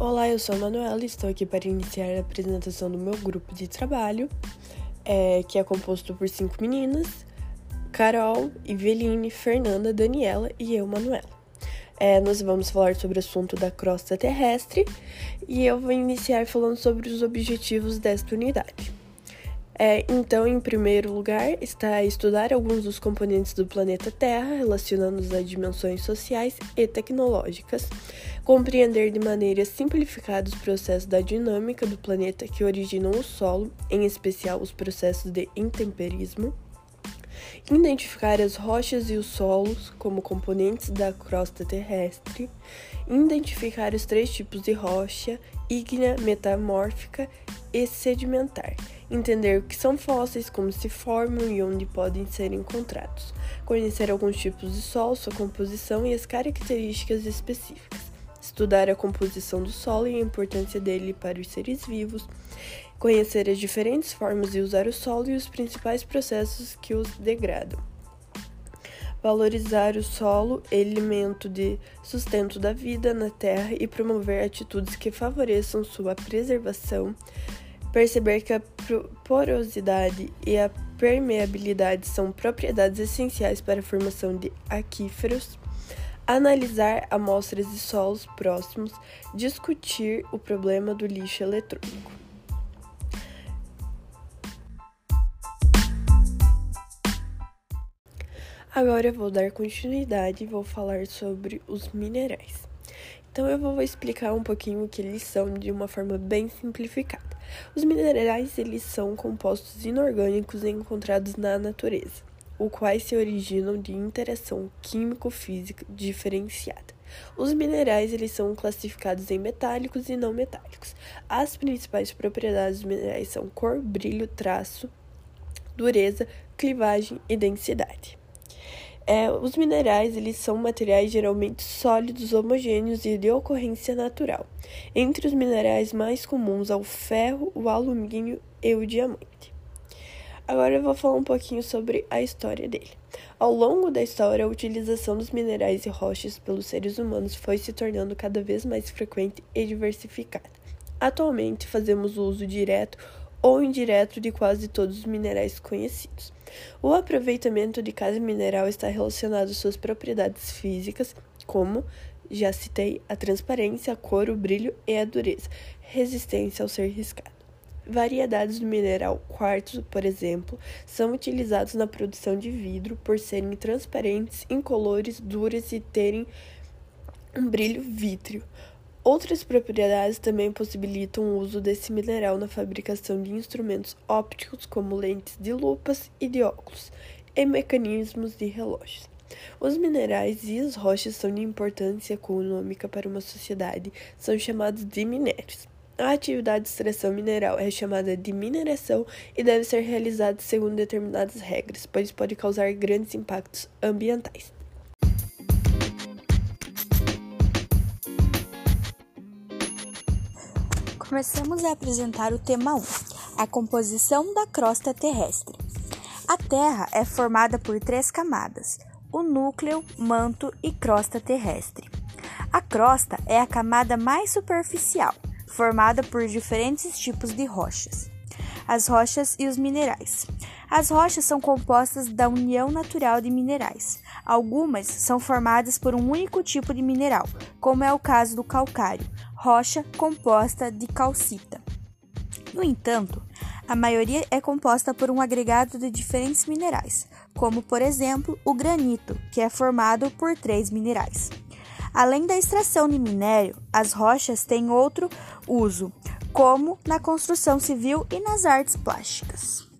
Olá, eu sou a Manuela e estou aqui para iniciar a apresentação do meu grupo de trabalho, é, que é composto por cinco meninas: Carol, Iveline, Fernanda, Daniela e eu, Manuela. É, nós vamos falar sobre o assunto da crosta terrestre e eu vou iniciar falando sobre os objetivos desta unidade. É, então, em primeiro lugar, está estudar alguns dos componentes do planeta Terra, relacionando-os a dimensões sociais e tecnológicas, compreender de maneira simplificada os processos da dinâmica do planeta que originam o solo, em especial os processos de intemperismo, identificar as rochas e os solos como componentes da crosta terrestre, identificar os três tipos de rocha, ígnea, metamórfica e sedimentar entender o que são fósseis, como se formam e onde podem ser encontrados, conhecer alguns tipos de solo, sua composição e as características específicas, estudar a composição do solo e a importância dele para os seres vivos, conhecer as diferentes formas de usar o solo e os principais processos que os degradam. Valorizar o solo, elemento de sustento da vida na terra, e promover atitudes que favoreçam sua preservação, Perceber que a porosidade e a permeabilidade são propriedades essenciais para a formação de aquíferos. Analisar amostras de solos próximos. Discutir o problema do lixo eletrônico. Agora eu vou dar continuidade e vou falar sobre os minerais. Então eu vou explicar um pouquinho o que eles são de uma forma bem simplificada. Os minerais eles são compostos inorgânicos encontrados na natureza, os quais se originam de interação químico-física diferenciada. Os minerais eles são classificados em metálicos e não metálicos. As principais propriedades dos minerais são cor, brilho, traço, dureza, clivagem e densidade. É, os minerais eles são materiais geralmente sólidos, homogêneos e de ocorrência natural. Entre os minerais mais comuns há o ferro, o alumínio e o diamante. Agora eu vou falar um pouquinho sobre a história dele. Ao longo da história, a utilização dos minerais e rochas pelos seres humanos foi se tornando cada vez mais frequente e diversificada. Atualmente, fazemos uso direto ou indireto de quase todos os minerais conhecidos. O aproveitamento de cada mineral está relacionado às suas propriedades físicas, como já citei, a transparência, a cor, o brilho e a dureza, resistência ao ser riscado. Variedades do mineral quartzo, por exemplo, são utilizados na produção de vidro por serem transparentes, incolores, duras e terem um brilho vítreo. Outras propriedades também possibilitam o uso desse mineral na fabricação de instrumentos ópticos, como lentes de lupas e de óculos, e mecanismos de relógios. Os minerais e as rochas são de importância econômica para uma sociedade, são chamados de minérios. A atividade de extração mineral é chamada de mineração e deve ser realizada segundo determinadas regras, pois pode causar grandes impactos ambientais. Começamos a apresentar o tema 1, a composição da crosta terrestre. A Terra é formada por três camadas: o núcleo, manto e crosta terrestre. A crosta é a camada mais superficial, formada por diferentes tipos de rochas. As rochas e os minerais. As rochas são compostas da união natural de minerais. Algumas são formadas por um único tipo de mineral, como é o caso do calcário, rocha composta de calcita. No entanto, a maioria é composta por um agregado de diferentes minerais, como por exemplo o granito, que é formado por três minerais. Além da extração de minério, as rochas têm outro uso, como na construção civil e nas artes plásticas.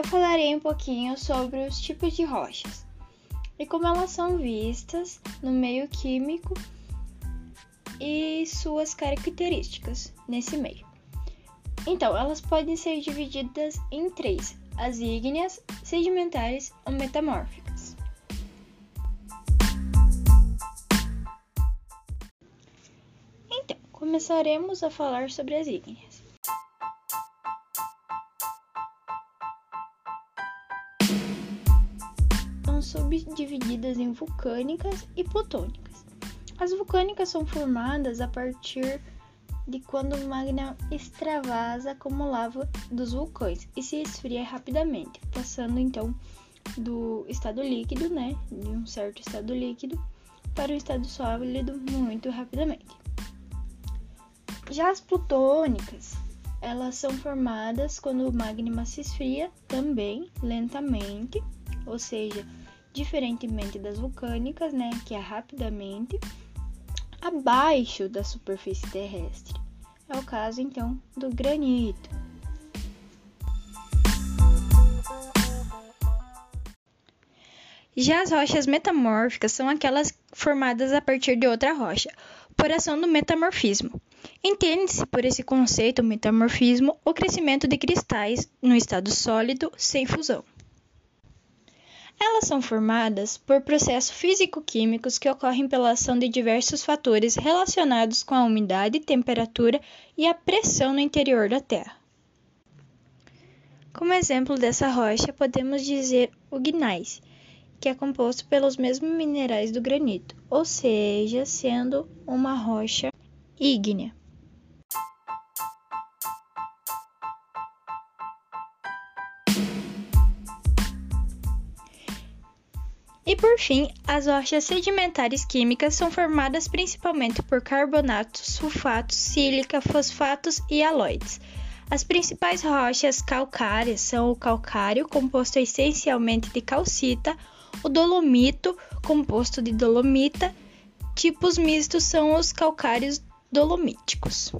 eu falarei um pouquinho sobre os tipos de rochas e como elas são vistas no meio químico e suas características nesse meio. Então, elas podem ser divididas em três: as ígneas, sedimentares ou metamórficas. Então, começaremos a falar sobre as ígneas. São subdivididas em vulcânicas e plutônicas. As vulcânicas são formadas a partir de quando o magma extravasa como lava dos vulcões e se esfria rapidamente, passando então do estado líquido, né, de um certo estado líquido, para um estado sólido muito rapidamente. Já as plutônicas, elas são formadas quando o magma se esfria também lentamente, ou seja, diferentemente das vulcânicas, né, que é rapidamente, abaixo da superfície terrestre. É o caso então do granito. Já as rochas metamórficas são aquelas formadas a partir de outra rocha, por ação do metamorfismo. Entende-se por esse conceito metamorfismo o crescimento de cristais no estado sólido sem fusão. Elas são formadas por processos físico-químicos que ocorrem pela ação de diversos fatores relacionados com a umidade, temperatura e a pressão no interior da Terra. Como exemplo dessa rocha, podemos dizer o gneiss, que é composto pelos mesmos minerais do granito, ou seja, sendo uma rocha ígnea. E por fim, as rochas sedimentares químicas são formadas principalmente por carbonatos, sulfatos, sílica, fosfatos e haloides. As principais rochas calcárias são o calcário, composto essencialmente de calcita, o dolomito, composto de dolomita. Tipos mistos são os calcários dolomíticos.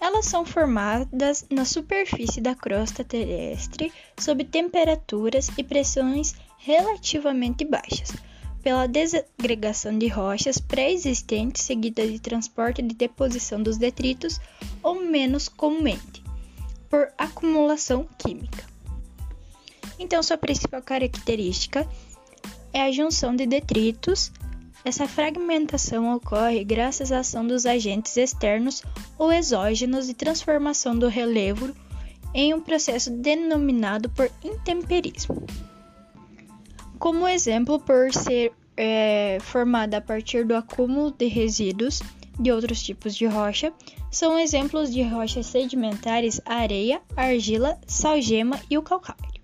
Elas são formadas na superfície da crosta terrestre sob temperaturas e pressões relativamente baixas, pela desagregação de rochas pré-existentes seguida de transporte de deposição dos detritos ou menos comumente, por acumulação química. Então, sua principal característica é a junção de detritos. Essa fragmentação ocorre graças à ação dos agentes externos ou exógenos de transformação do relevo em um processo denominado por intemperismo. Como exemplo, por ser é, formada a partir do acúmulo de resíduos de outros tipos de rocha, são exemplos de rochas sedimentares a areia, argila, salgema e o calcário.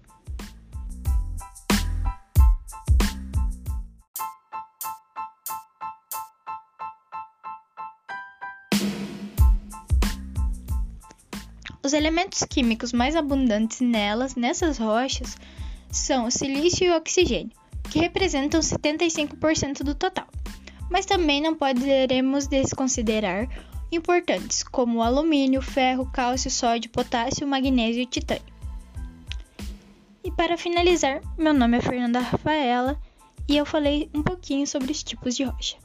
Os elementos químicos mais abundantes nelas, nessas rochas, são o silício e o oxigênio, que representam 75% do total. Mas também não poderemos desconsiderar importantes como o alumínio, ferro, cálcio, sódio, potássio, magnésio e titânio. E para finalizar, meu nome é Fernanda Rafaela e eu falei um pouquinho sobre os tipos de rocha.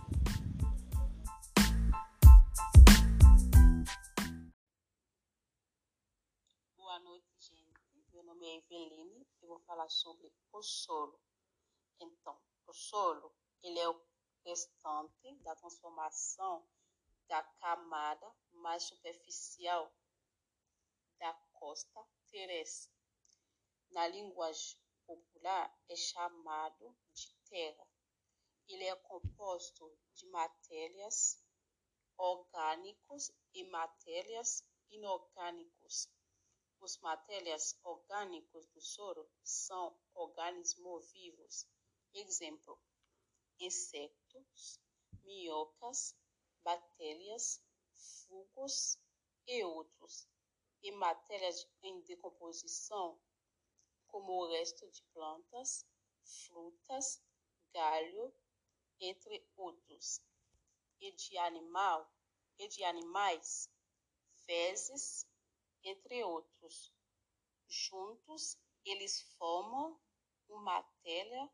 Eveline, eu vou falar sobre o solo. Então, o solo, ele é o restante da transformação da camada mais superficial da costa terrestre. Na linguagem popular, é chamado de terra. Ele é composto de matérias orgânicos e matérias inorgânicos os matérias orgânicos do solo são organismos vivos. Exemplo: insetos, minhocas, bactérias, fungos e outros. E matérias em decomposição, como o resto de plantas, frutas, galho, entre outros. E de animal, e de animais, fezes, entre outros. Juntos, eles formam uma telha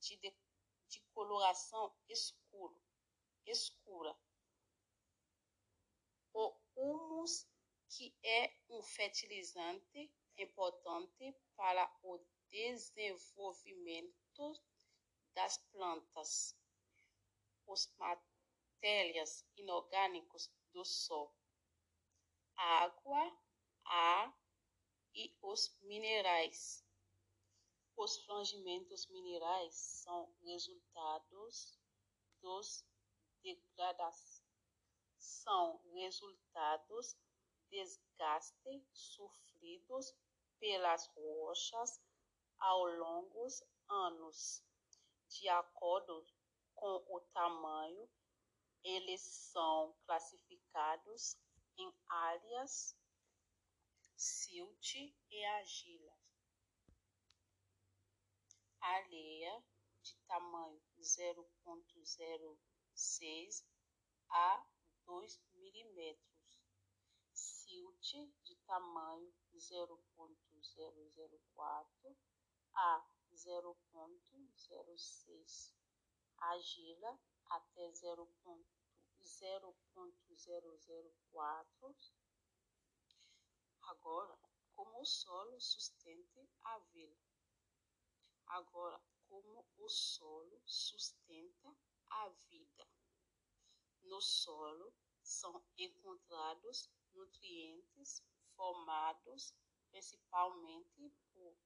de, de, de coloração escuro, escura. O humus, que é um fertilizante importante para o desenvolvimento das plantas. Os matérias inorgânicos do sol. Água, ar e os minerais. Os frangimentos minerais são resultados dos degradação são resultados desgaste sofridos pelas rochas ao longo dos anos. De acordo com o tamanho, eles são classificados em áreas silt e argila. Areia de tamanho 0.06 a 2 milímetros. Silt de tamanho 0.004 a 0.06. Argila até 0.004. Agora, como o solo sustente a vida. Agora, como o solo sustenta a vida. No solo são encontrados nutrientes formados principalmente por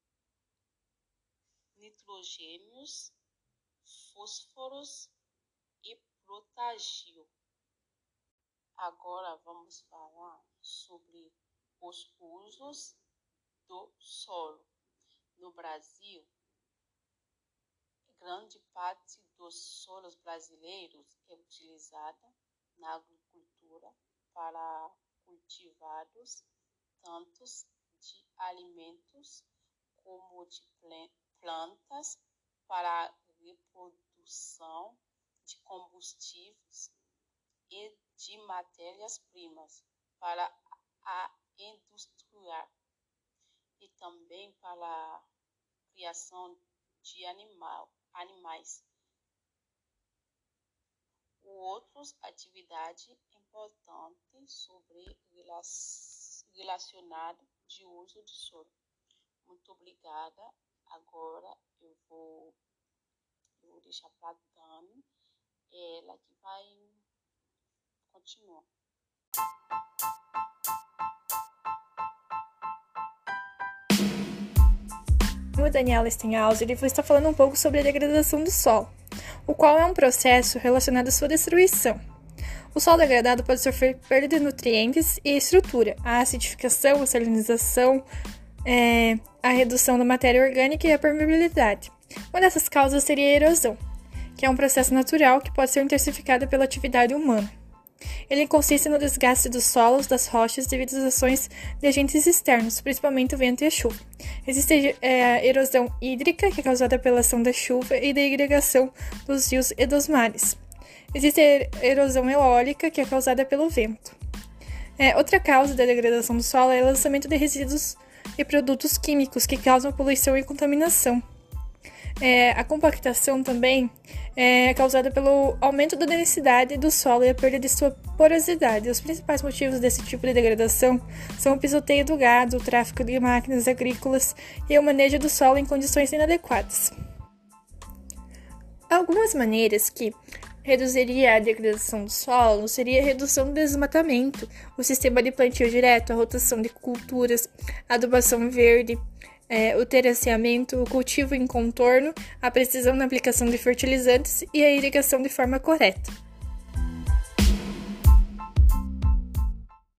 nitrogênios, fósforos e potássio. Agora vamos falar sobre os usos do solo. No Brasil, grande parte dos solos brasileiros é utilizada na agricultura para cultivados tanto de alimentos como de plantas para reprodução de combustíveis e de matérias-primas para a indústria e também para a criação de animal, animais. Outras atividades importantes sobre relacionado de uso de solo. Muito obrigada. Agora eu vou, eu vou deixar para Dani, ela que vai continuar. Daniela Stenhouse ele está falando um pouco sobre a degradação do solo, o qual é um processo relacionado à sua destruição. O solo degradado pode sofrer perda de nutrientes e estrutura, a acidificação, a salinização, é, a redução da matéria orgânica e a permeabilidade. Uma dessas causas seria a erosão, que é um processo natural que pode ser intensificado pela atividade humana. Ele consiste no desgaste dos solos, das rochas devido às ações de agentes externos, principalmente o vento e a chuva. Existe é, erosão hídrica, que é causada pela ação da chuva e da irrigação dos rios e dos mares. Existe a erosão eólica, que é causada pelo vento. É, outra causa da degradação do solo é o lançamento de resíduos e produtos químicos que causam poluição e contaminação. É, a compactação também é causada pelo aumento da densidade do solo e a perda de sua porosidade. Os principais motivos desse tipo de degradação são o pisoteio do gado, o tráfico de máquinas agrícolas e o manejo do solo em condições inadequadas. Algumas maneiras que reduziria a degradação do solo seria a redução do desmatamento, o sistema de plantio direto, a rotação de culturas, a adubação verde, é, o terraceamento, o cultivo em contorno, a precisão na aplicação de fertilizantes e a irrigação de forma correta.